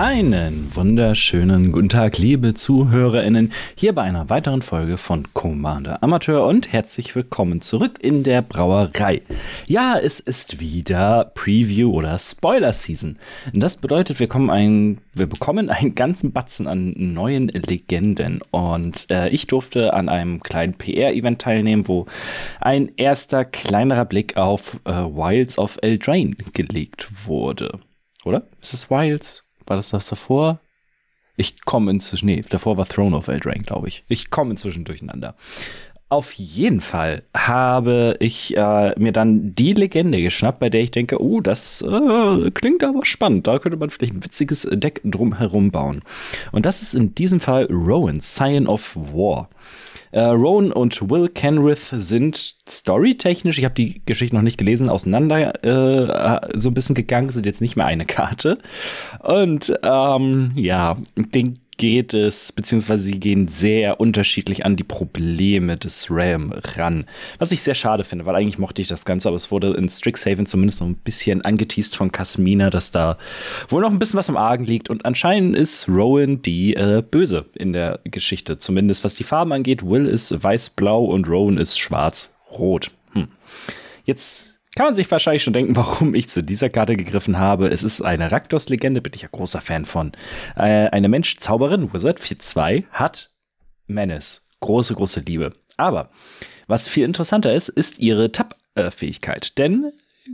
Einen wunderschönen guten Tag, liebe ZuhörerInnen, hier bei einer weiteren Folge von Commander Amateur und herzlich willkommen zurück in der Brauerei. Ja, es ist wieder Preview oder Spoiler Season. Das bedeutet, wir, kommen ein, wir bekommen einen ganzen Batzen an neuen Legenden und äh, ich durfte an einem kleinen PR-Event teilnehmen, wo ein erster kleinerer Blick auf äh, Wilds of Eldraine gelegt wurde. Oder? Ist es Wilds? War das das davor? Ich komme inzwischen, nee, davor war Throne of Eldraine, glaube ich. Ich komme inzwischen durcheinander. Auf jeden Fall habe ich äh, mir dann die Legende geschnappt, bei der ich denke, oh, das äh, klingt aber spannend. Da könnte man vielleicht ein witziges Deck drumherum bauen. Und das ist in diesem Fall Rowan, Scion of War. Äh, Rowan und Will Kenrith sind storytechnisch, ich habe die Geschichte noch nicht gelesen, auseinander äh, so ein bisschen gegangen, sind jetzt nicht mehr eine Karte. Und ähm, ja, den geht es, beziehungsweise sie gehen sehr unterschiedlich an die Probleme des Realm ran. Was ich sehr schade finde, weil eigentlich mochte ich das Ganze, aber es wurde in Strixhaven zumindest so ein bisschen angeteased von Casmina, dass da wohl noch ein bisschen was am Argen liegt. Und anscheinend ist Rowan die äh, Böse in der Geschichte. Zumindest was die Farben angeht. Will ist weiß-blau und Rowan ist schwarz-rot. Hm. Jetzt kann man sich wahrscheinlich schon denken, warum ich zu dieser Karte gegriffen habe. Es ist eine Raktos-Legende, bin ich ja großer Fan von. Äh, eine Mensch-Zauberin, Wizard 4-2, hat Menace. Große, große Liebe. Aber was viel interessanter ist, ist ihre Tapp-Fähigkeit. Denn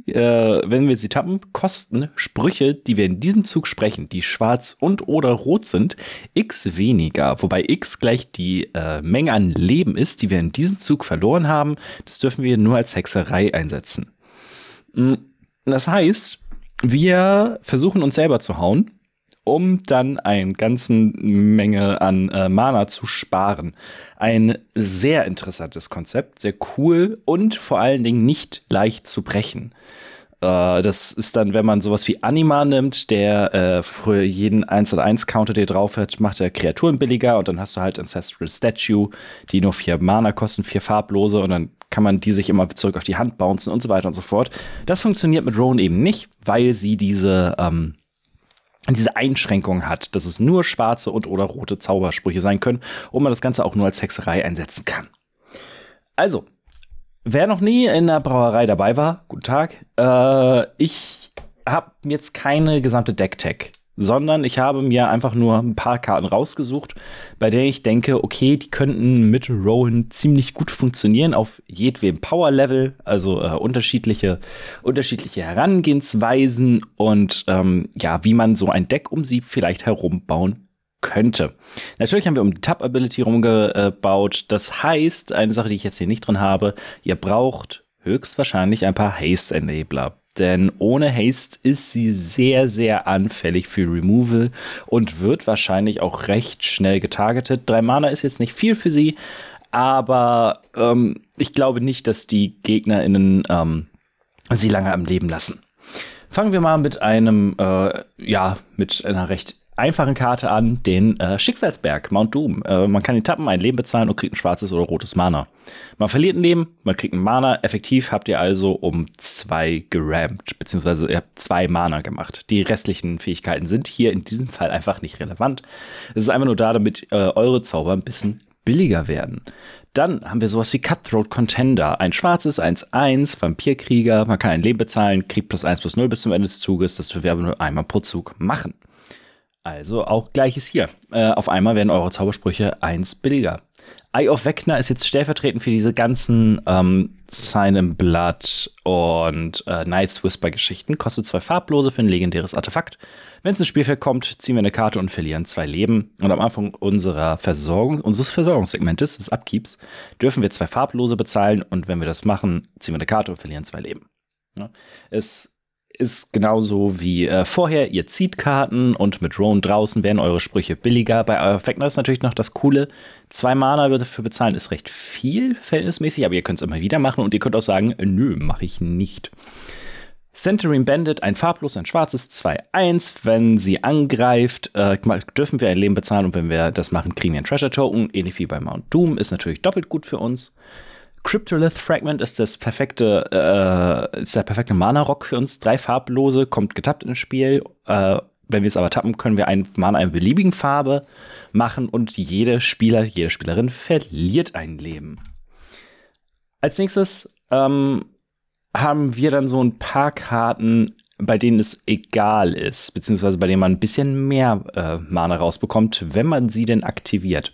äh, wenn wir sie tappen, kosten Sprüche, die wir in diesem Zug sprechen, die schwarz und oder rot sind, x weniger. Wobei x gleich die äh, Menge an Leben ist, die wir in diesem Zug verloren haben. Das dürfen wir nur als Hexerei einsetzen. Mm, das heißt, wir versuchen uns selber zu hauen, um dann eine ganze Menge an äh, Mana zu sparen. Ein sehr interessantes Konzept, sehr cool und vor allen Dingen nicht leicht zu brechen. Äh, das ist dann, wenn man sowas wie Anima nimmt, der äh, für jeden 1 oder 1 Counter, der drauf hat, macht er Kreaturen billiger und dann hast du halt Ancestral Statue, die nur vier Mana kosten, vier farblose und dann kann man die sich immer zurück auf die Hand bouncen und so weiter und so fort. Das funktioniert mit Rowan eben nicht, weil sie diese, ähm, diese Einschränkung hat, dass es nur schwarze und oder rote Zaubersprüche sein können und man das Ganze auch nur als Hexerei einsetzen kann. Also, wer noch nie in der Brauerei dabei war, guten Tag. Äh, ich habe jetzt keine gesamte Deck-Tech sondern ich habe mir einfach nur ein paar Karten rausgesucht, bei denen ich denke, okay, die könnten mit Rowan ziemlich gut funktionieren auf jedwem Power-Level, also äh, unterschiedliche, unterschiedliche Herangehensweisen und ähm, ja, wie man so ein Deck um sie vielleicht herumbauen könnte. Natürlich haben wir um die Tap-Ability rumgebaut. Das heißt, eine Sache, die ich jetzt hier nicht drin habe, ihr braucht höchstwahrscheinlich ein paar Haste-Enabler denn ohne Haste ist sie sehr, sehr anfällig für Removal und wird wahrscheinlich auch recht schnell getargetet. Drei Mana ist jetzt nicht viel für sie, aber ähm, ich glaube nicht, dass die GegnerInnen ähm, sie lange am Leben lassen. Fangen wir mal mit einem, äh, ja, mit einer recht einfachen Karte an, den äh, Schicksalsberg, Mount Doom. Äh, man kann ihn tappen, ein Leben bezahlen und kriegt ein schwarzes oder rotes Mana. Man verliert ein Leben, man kriegt ein Mana. Effektiv habt ihr also um zwei gerampt, beziehungsweise ihr habt zwei Mana gemacht. Die restlichen Fähigkeiten sind hier in diesem Fall einfach nicht relevant. Es ist einfach nur da, damit äh, eure Zauber ein bisschen billiger werden. Dann haben wir sowas wie Cutthroat Contender. Ein schwarzes 1-1, Vampirkrieger. Man kann ein Leben bezahlen, kriegt plus 1 plus 0 bis zum Ende des Zuges. Das wir aber nur einmal pro Zug machen. Also auch gleiches hier. Äh, auf einmal werden eure Zaubersprüche eins billiger. Eye of Vecna ist jetzt stellvertretend für diese ganzen ähm, Sign in Blood und äh, Night's Whisper Geschichten. Kostet zwei farblose für ein legendäres Artefakt. Wenn es ins Spielfeld kommt, ziehen wir eine Karte und verlieren zwei Leben. Und am Anfang unserer Versorgung, unseres Versorgungssegmentes, des Upkeeps, dürfen wir zwei farblose bezahlen. Und wenn wir das machen, ziehen wir eine Karte und verlieren zwei Leben. Ja. Es ist genauso wie äh, vorher. Ihr zieht Karten und mit Roan draußen werden eure Sprüche billiger. Bei Vecna ist natürlich noch das Coole. Zwei Mana dafür bezahlen ist recht viel, verhältnismäßig, aber ihr könnt es immer wieder machen und ihr könnt auch sagen, nö, mache ich nicht. Centering Bandit, ein farblos, ein schwarzes 2-1. Wenn sie angreift, äh, dürfen wir ein Leben bezahlen und wenn wir das machen, kriegen wir einen Treasure Token. Ähnlich wie bei Mount Doom, ist natürlich doppelt gut für uns. Cryptolith Fragment ist das perfekte, äh, ist der perfekte Mana-Rock für uns. Drei farblose, kommt getappt ins Spiel. Äh, wenn wir es aber tappen, können wir ein Mana einer beliebigen Farbe machen und jede Spieler, jede Spielerin verliert ein Leben. Als nächstes ähm, haben wir dann so ein paar Karten, bei denen es egal ist, beziehungsweise bei denen man ein bisschen mehr äh, Mana rausbekommt, wenn man sie denn aktiviert.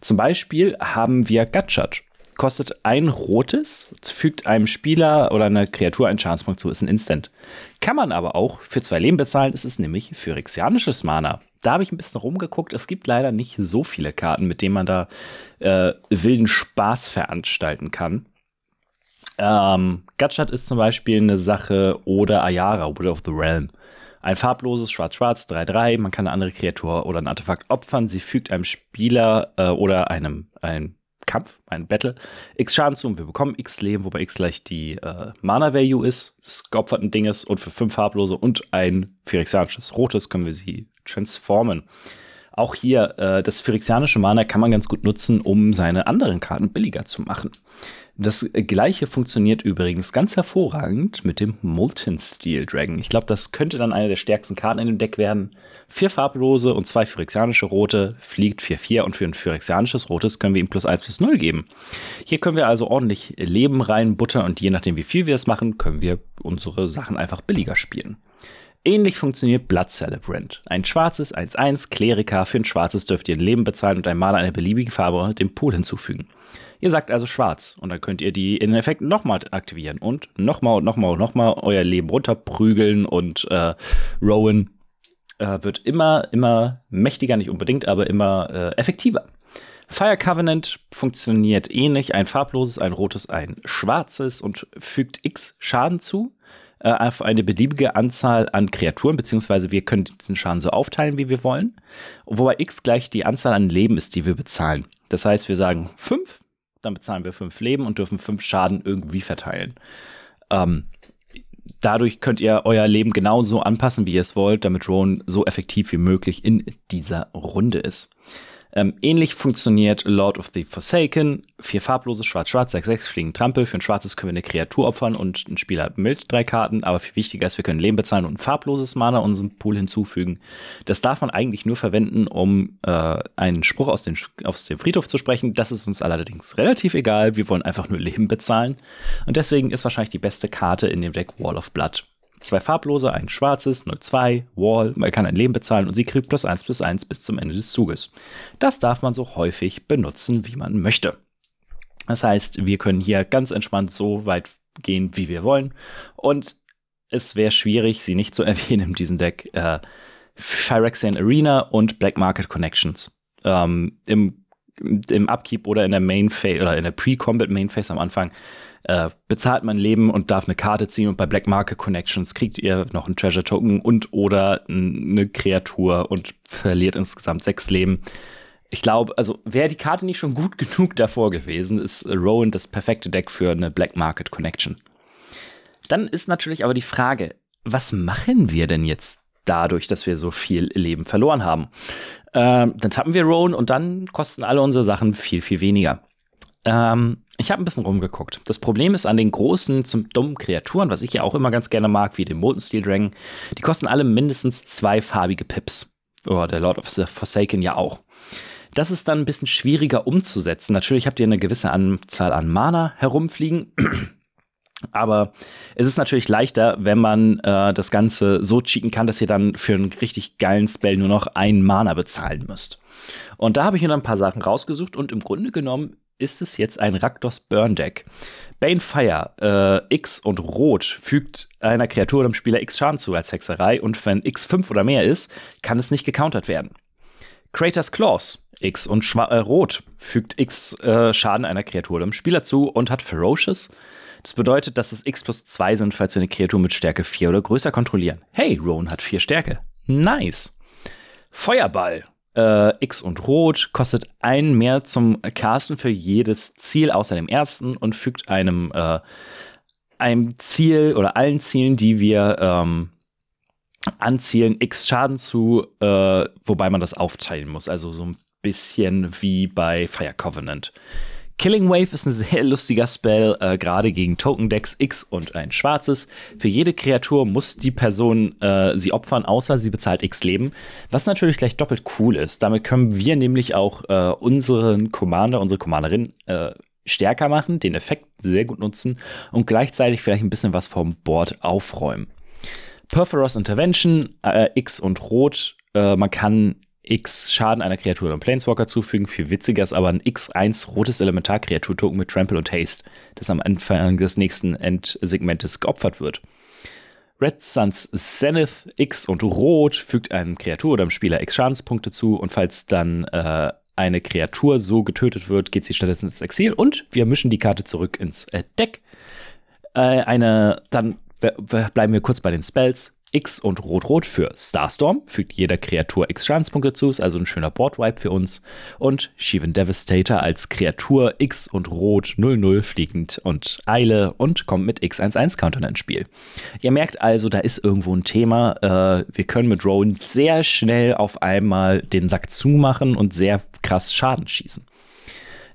Zum Beispiel haben wir Gatchat. Kostet ein rotes, fügt einem Spieler oder einer Kreatur einen Schadenspunkt zu, ist ein Instant. Kann man aber auch für zwei Leben bezahlen, ist es nämlich phyrexianisches Mana. Da habe ich ein bisschen rumgeguckt. Es gibt leider nicht so viele Karten, mit denen man da äh, wilden Spaß veranstalten kann. Ähm, Gatchat ist zum Beispiel eine Sache oder Ayara, Will of the Realm. Ein farbloses Schwarz-Schwarz 3-3. Man kann eine andere Kreatur oder ein Artefakt opfern. Sie fügt einem Spieler äh, oder einem, einem Kampf, ein Battle, x Schaden zu und wir bekommen x Leben, wobei x gleich die äh, Mana-Value ist, des geopferten Dinges und für fünf farblose und ein phyrexianisches rotes können wir sie transformen. Auch hier, äh, das phyrexianische Mana kann man ganz gut nutzen, um seine anderen Karten billiger zu machen. Das gleiche funktioniert übrigens ganz hervorragend mit dem Molten Steel Dragon. Ich glaube, das könnte dann eine der stärksten Karten in dem Deck werden. Vier farblose und zwei phyrexianische rote, fliegt 4-4 und für ein phyrexianisches rotes können wir ihm plus 1 plus 0 geben. Hier können wir also ordentlich Leben reinbuttern und je nachdem, wie viel wir es machen, können wir unsere Sachen einfach billiger spielen. Ähnlich funktioniert Blood Celebrant. Ein schwarzes 1-1 Kleriker. Für ein schwarzes dürft ihr ein Leben bezahlen und ein Maler eine beliebige Farbe dem Pool hinzufügen. Ihr sagt also schwarz und dann könnt ihr die in Effekt nochmal aktivieren und nochmal und nochmal und nochmal euer Leben runterprügeln und äh, Rowan äh, wird immer, immer mächtiger, nicht unbedingt, aber immer äh, effektiver. Fire Covenant funktioniert ähnlich. Ein farbloses, ein rotes, ein schwarzes und fügt x Schaden zu äh, auf eine beliebige Anzahl an Kreaturen, beziehungsweise wir können diesen Schaden so aufteilen, wie wir wollen. Wobei x gleich die Anzahl an Leben ist, die wir bezahlen. Das heißt, wir sagen 5 dann bezahlen wir fünf Leben und dürfen fünf Schaden irgendwie verteilen. Ähm, dadurch könnt ihr euer Leben genauso anpassen, wie ihr es wollt, damit Rowan so effektiv wie möglich in dieser Runde ist. Ähm, ähnlich funktioniert Lord of the Forsaken. Vier farblose, schwarz-schwarz, 6-6 fliegen Trampel. Für ein schwarzes können wir eine Kreatur opfern und ein Spieler hat Mild drei Karten. Aber viel wichtiger ist, wir können Leben bezahlen und ein farbloses Mana unserem Pool hinzufügen. Das darf man eigentlich nur verwenden, um äh, einen Spruch aus, den, aus dem Friedhof zu sprechen. Das ist uns allerdings relativ egal. Wir wollen einfach nur Leben bezahlen. Und deswegen ist wahrscheinlich die beste Karte in dem Deck Wall of Blood. Zwei farblose, ein schwarzes, 02, Wall, man kann ein Leben bezahlen und sie kriegt plus 1 plus 1 bis zum Ende des Zuges. Das darf man so häufig benutzen, wie man möchte. Das heißt, wir können hier ganz entspannt so weit gehen, wie wir wollen. Und es wäre schwierig, sie nicht zu erwähnen in diesem Deck. Äh, Phyrexian Arena und Black Market Connections. Ähm, im, Im Upkeep oder in der Main Phase oder in der Pre-Combat Main Phase am Anfang äh, bezahlt man Leben und darf eine Karte ziehen und bei Black Market Connections kriegt ihr noch einen Treasure Token und oder eine Kreatur und verliert insgesamt sechs Leben. Ich glaube, also wäre die Karte nicht schon gut genug davor gewesen, ist Rowan das perfekte Deck für eine Black Market Connection. Dann ist natürlich aber die Frage, was machen wir denn jetzt dadurch, dass wir so viel Leben verloren haben? Ähm, dann tappen wir Rowan und dann kosten alle unsere Sachen viel, viel weniger. Ähm, ich habe ein bisschen rumgeguckt. Das Problem ist an den großen, zum dummen Kreaturen, was ich ja auch immer ganz gerne mag, wie den Molten Steel Dragon, die kosten alle mindestens zwei farbige Pips. Oder der Lord of the Forsaken ja auch. Das ist dann ein bisschen schwieriger umzusetzen. Natürlich habt ihr eine gewisse Anzahl an Mana herumfliegen. Aber es ist natürlich leichter, wenn man äh, das Ganze so cheaten kann, dass ihr dann für einen richtig geilen Spell nur noch einen Mana bezahlen müsst. Und da habe ich mir dann ein paar Sachen rausgesucht und im Grunde genommen ist es jetzt ein Rakdos Burn Deck. Banefire äh, X und Rot fügt einer Kreatur dem Spieler X Schaden zu als Hexerei und wenn X 5 oder mehr ist, kann es nicht gecountert werden. Kratos Claws X und Schwa äh, Rot fügt X äh, Schaden einer Kreatur dem Spieler zu und hat Ferocious. Das bedeutet, dass es x plus 2 sind, falls wir eine Kreatur mit Stärke 4 oder größer kontrollieren. Hey, Rowan hat 4 Stärke. Nice. Feuerball. Äh, X und Rot kostet einen mehr zum Casten für jedes Ziel außer dem ersten und fügt einem, äh, einem Ziel oder allen Zielen, die wir ähm, anzielen, X Schaden zu, äh, wobei man das aufteilen muss. Also so ein bisschen wie bei Fire Covenant. Killing Wave ist ein sehr lustiger Spell, äh, gerade gegen Token Decks X und ein schwarzes. Für jede Kreatur muss die Person äh, sie opfern, außer sie bezahlt X Leben. Was natürlich gleich doppelt cool ist. Damit können wir nämlich auch äh, unseren Commander, unsere Commanderin äh, stärker machen, den Effekt sehr gut nutzen und gleichzeitig vielleicht ein bisschen was vom Board aufräumen. Perforos Intervention, äh, X und Rot. Äh, man kann X Schaden einer Kreatur oder einem Planeswalker zufügen. Viel witziger ist aber ein X1 rotes Elementarkreatur-Token mit Trample und Haste, das am Anfang des nächsten Endsegmentes geopfert wird. Red Suns Zenith X und Rot fügt einem Kreatur oder einem Spieler X Schadenspunkte zu und falls dann äh, eine Kreatur so getötet wird, geht sie stattdessen ins Exil und wir mischen die Karte zurück ins äh, Deck. Äh, eine, dann bleiben wir kurz bei den Spells. X und Rot-Rot für Starstorm, fügt jeder Kreatur X Schadenspunkte zu, ist also ein schöner Board-Wipe für uns. Und Shivan Devastator als Kreatur X und Rot 0-0 fliegend und Eile und kommt mit X11-Countern ins Spiel. Ihr merkt also, da ist irgendwo ein Thema. Äh, wir können mit Rowan sehr schnell auf einmal den Sack zumachen und sehr krass Schaden schießen.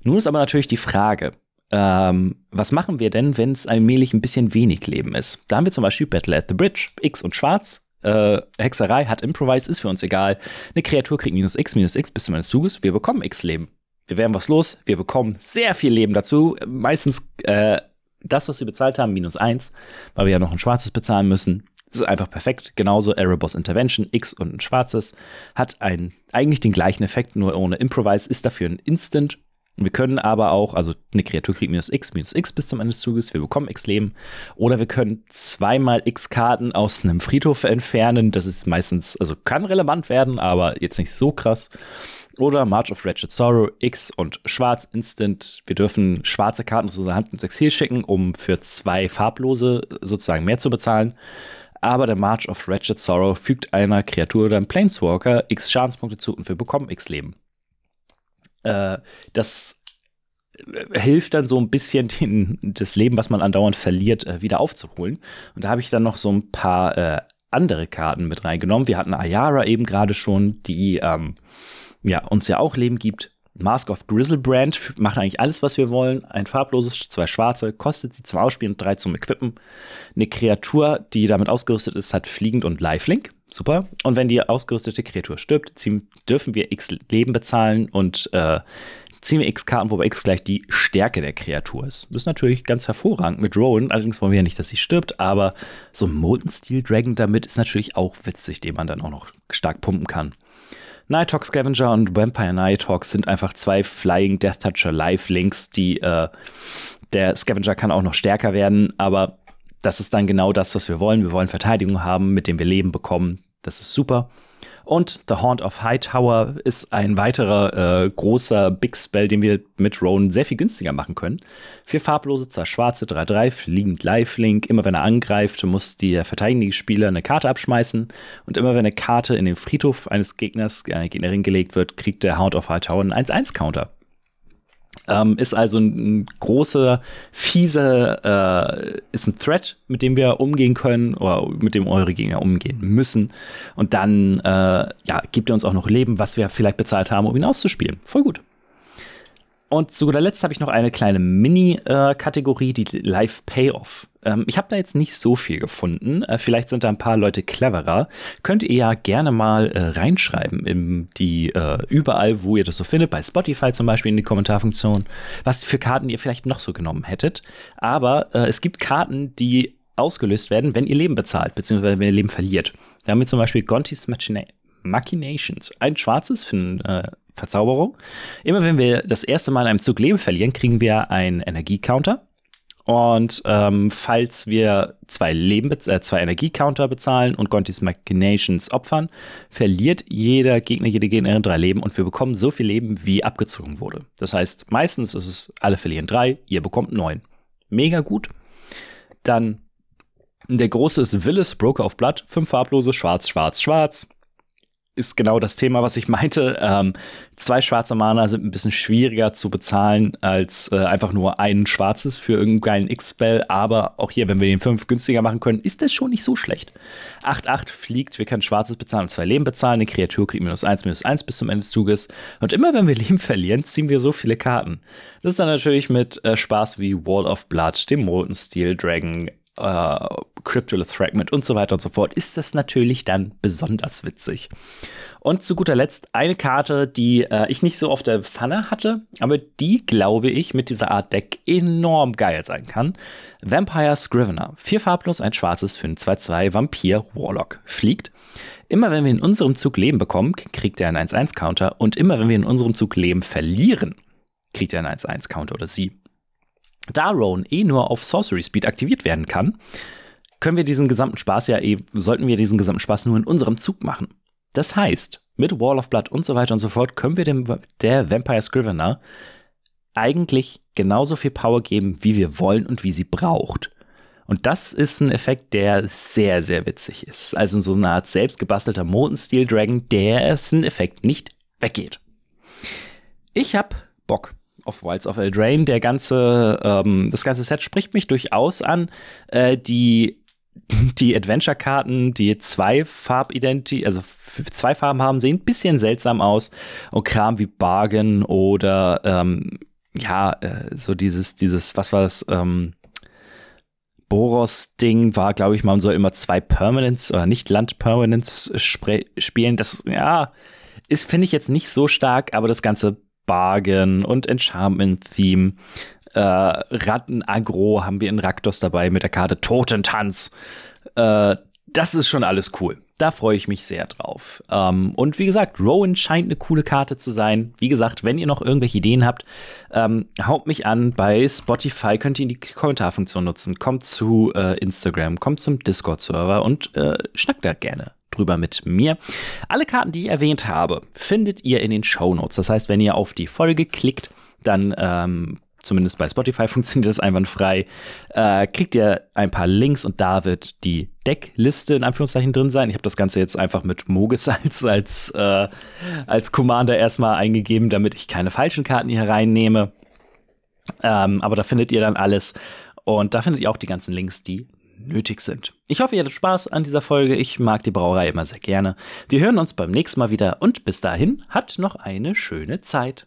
Nun ist aber natürlich die Frage, ähm, was machen wir denn, wenn es allmählich ein bisschen wenig Leben ist? Da haben wir zum Beispiel Battle at the Bridge, X und Schwarz. Äh, Hexerei hat Improvise, ist für uns egal. Eine Kreatur kriegt minus X, minus X bis zum Ende des Zuges. Wir bekommen X Leben. Wir werden was los. Wir bekommen sehr viel Leben dazu. Meistens äh, das, was wir bezahlt haben, minus 1, weil wir ja noch ein schwarzes bezahlen müssen. Das ist einfach perfekt. Genauso Erebos Intervention, X und ein schwarzes, hat ein, eigentlich den gleichen Effekt, nur ohne Improvise, ist dafür ein Instant wir können aber auch, also eine Kreatur kriegt minus x, minus x bis zum Ende des Zuges, wir bekommen x Leben. Oder wir können zweimal x Karten aus einem Friedhof entfernen. Das ist meistens, also kann relevant werden, aber jetzt nicht so krass. Oder March of Wretched Sorrow, X und Schwarz Instant. Wir dürfen schwarze Karten aus unserer Hand ins Exil schicken, um für zwei farblose sozusagen mehr zu bezahlen. Aber der March of Wretched Sorrow fügt einer Kreatur oder einem Planeswalker X Schadenspunkte zu und wir bekommen X Leben. Äh, das hilft dann so ein bisschen den, das Leben, was man andauernd verliert, äh, wieder aufzuholen. Und da habe ich dann noch so ein paar äh, andere Karten mit reingenommen. Wir hatten Ayara eben gerade schon, die ähm, ja, uns ja auch Leben gibt. Mask of Grizzlebrand macht eigentlich alles, was wir wollen. Ein farbloses, zwei schwarze, kostet sie zum Ausspielen und drei zum Equippen. Eine Kreatur, die damit ausgerüstet ist, hat Fliegend und Lifelink. Super. Und wenn die ausgerüstete Kreatur stirbt, ziehen, dürfen wir X Leben bezahlen und äh, ziehen wir X Karten, wobei X gleich die Stärke der Kreatur ist. Das ist natürlich ganz hervorragend mit Rowan. Allerdings wollen wir ja nicht, dass sie stirbt, aber so ein Molten Steel Dragon damit ist natürlich auch witzig, den man dann auch noch stark pumpen kann. Nighthawk Scavenger und Vampire Nighthawk sind einfach zwei Flying Death Toucher Life Links, die äh, der Scavenger kann auch noch stärker werden, aber das ist dann genau das, was wir wollen. Wir wollen Verteidigung haben, mit dem wir Leben bekommen. Das ist super. Und The Haunt of Hightower ist ein weiterer äh, großer Big Spell, den wir mit Rowan sehr viel günstiger machen können. Vier farblose, zwei schwarze, 3-3, fliegend Lifelink. Immer wenn er angreift, muss der verteidigende Spieler eine Karte abschmeißen. Und immer wenn eine Karte in den Friedhof eines Gegners, einer Gegnerin gelegt wird, kriegt der Hound of Hightower einen 1-1-Counter. Ähm, ist also ein, ein großer, fieser, äh, ist ein Threat, mit dem wir umgehen können oder mit dem eure Gegner umgehen müssen. Und dann äh, ja, gibt er uns auch noch Leben, was wir vielleicht bezahlt haben, um ihn auszuspielen. Voll gut. Und zu guter Letzt habe ich noch eine kleine Mini-Kategorie, die Live Payoff. Ähm, ich habe da jetzt nicht so viel gefunden. Äh, vielleicht sind da ein paar Leute cleverer. Könnt ihr ja gerne mal äh, reinschreiben in die äh, überall, wo ihr das so findet, bei Spotify zum Beispiel in die Kommentarfunktion, was für Karten ihr vielleicht noch so genommen hättet. Aber es gibt Karten, die ausgelöst werden, wenn ihr Leben bezahlt, beziehungsweise wenn ihr Leben verliert. Da haben wir zum Beispiel Gontis Machina Machinations. Ein schwarzes für ein äh, Verzauberung. Immer wenn wir das erste Mal in einem Zug Leben verlieren, kriegen wir einen Energiecounter. Und ähm, falls wir zwei, Leben, äh, zwei Energiecounter bezahlen und Gontis Machinations opfern, verliert jeder Gegner, jede Gegnerin drei Leben und wir bekommen so viel Leben, wie abgezogen wurde. Das heißt, meistens ist es, alle verlieren drei, ihr bekommt neun. Mega gut. Dann der große ist Willis, Broker of Blood, fünf farblose, schwarz, schwarz, schwarz ist genau das Thema, was ich meinte. Ähm, zwei schwarze Mana sind ein bisschen schwieriger zu bezahlen als äh, einfach nur ein schwarzes für irgendeinen X-Spell. Aber auch hier, wenn wir den fünf günstiger machen können, ist das schon nicht so schlecht. 8-8 fliegt, wir können schwarzes bezahlen und zwei Leben bezahlen. Eine Kreatur kriegt minus 1, minus 1 bis zum Ende des Zuges. Und immer wenn wir Leben verlieren, ziehen wir so viele Karten. Das ist dann natürlich mit äh, Spaß wie Wall of Blood, dem Molten Steel Dragon, äh, Cryptolith Fragment und so weiter und so fort, ist das natürlich dann besonders witzig. Und zu guter Letzt eine Karte, die äh, ich nicht so auf der Pfanne hatte, aber die, glaube ich, mit dieser Art Deck enorm geil sein kann. Vampire Scrivener. Vier farblos, ein schwarzes für einen 2-2 Vampir Warlock. Fliegt. Immer wenn wir in unserem Zug Leben bekommen, kriegt er einen 1-1-Counter. Und immer wenn wir in unserem Zug Leben verlieren, kriegt er einen 1-1-Counter oder sie. Da Roan eh nur auf Sorcery Speed aktiviert werden kann, können wir diesen gesamten Spaß ja eh, sollten wir diesen gesamten Spaß nur in unserem Zug machen. Das heißt, mit Wall of Blood und so weiter und so fort können wir dem, der Vampire Scrivener eigentlich genauso viel Power geben, wie wir wollen und wie sie braucht. Und das ist ein Effekt, der sehr, sehr witzig ist. Also so eine Art selbstgebastelter Molten Steel Dragon, der es ein Effekt nicht weggeht. Ich hab Bock of Wilds of Eldraine. Der ganze, ähm, das ganze Set spricht mich durchaus an. Äh, die die Adventure-Karten, die zwei Farbidentity, also zwei Farben haben, sehen ein bisschen seltsam aus. Und Kram wie Bargain oder ähm, ja, äh, so dieses, dieses, was war das? Ähm, Boros-Ding war, glaube ich, man soll immer zwei Permanents oder nicht Land-Permanents spielen. Das, ja, ist, finde ich jetzt nicht so stark, aber das ganze Bargain und Enchantment-Theme. Äh, Ratten-Agro haben wir in Raktos dabei mit der Karte Totentanz. Äh, das ist schon alles cool. Da freue ich mich sehr drauf. Ähm, und wie gesagt, Rowan scheint eine coole Karte zu sein. Wie gesagt, wenn ihr noch irgendwelche Ideen habt, ähm, haut mich an. Bei Spotify könnt ihr die Kommentarfunktion nutzen. Kommt zu äh, Instagram, kommt zum Discord-Server und äh, schnackt da gerne drüber mit mir. Alle Karten, die ich erwähnt habe, findet ihr in den Show Notes. Das heißt, wenn ihr auf die Folge klickt, dann ähm, zumindest bei Spotify funktioniert das einwandfrei, äh, kriegt ihr ein paar Links und da wird die Deckliste in Anführungszeichen drin sein. Ich habe das Ganze jetzt einfach mit Mogis als, als, äh, als Commander erstmal eingegeben, damit ich keine falschen Karten hier reinnehme. Ähm, aber da findet ihr dann alles. Und da findet ihr auch die ganzen Links, die nötig sind. Ich hoffe, ihr hattet Spaß an dieser Folge. Ich mag die Brauerei immer sehr gerne. Wir hören uns beim nächsten Mal wieder und bis dahin, hat noch eine schöne Zeit.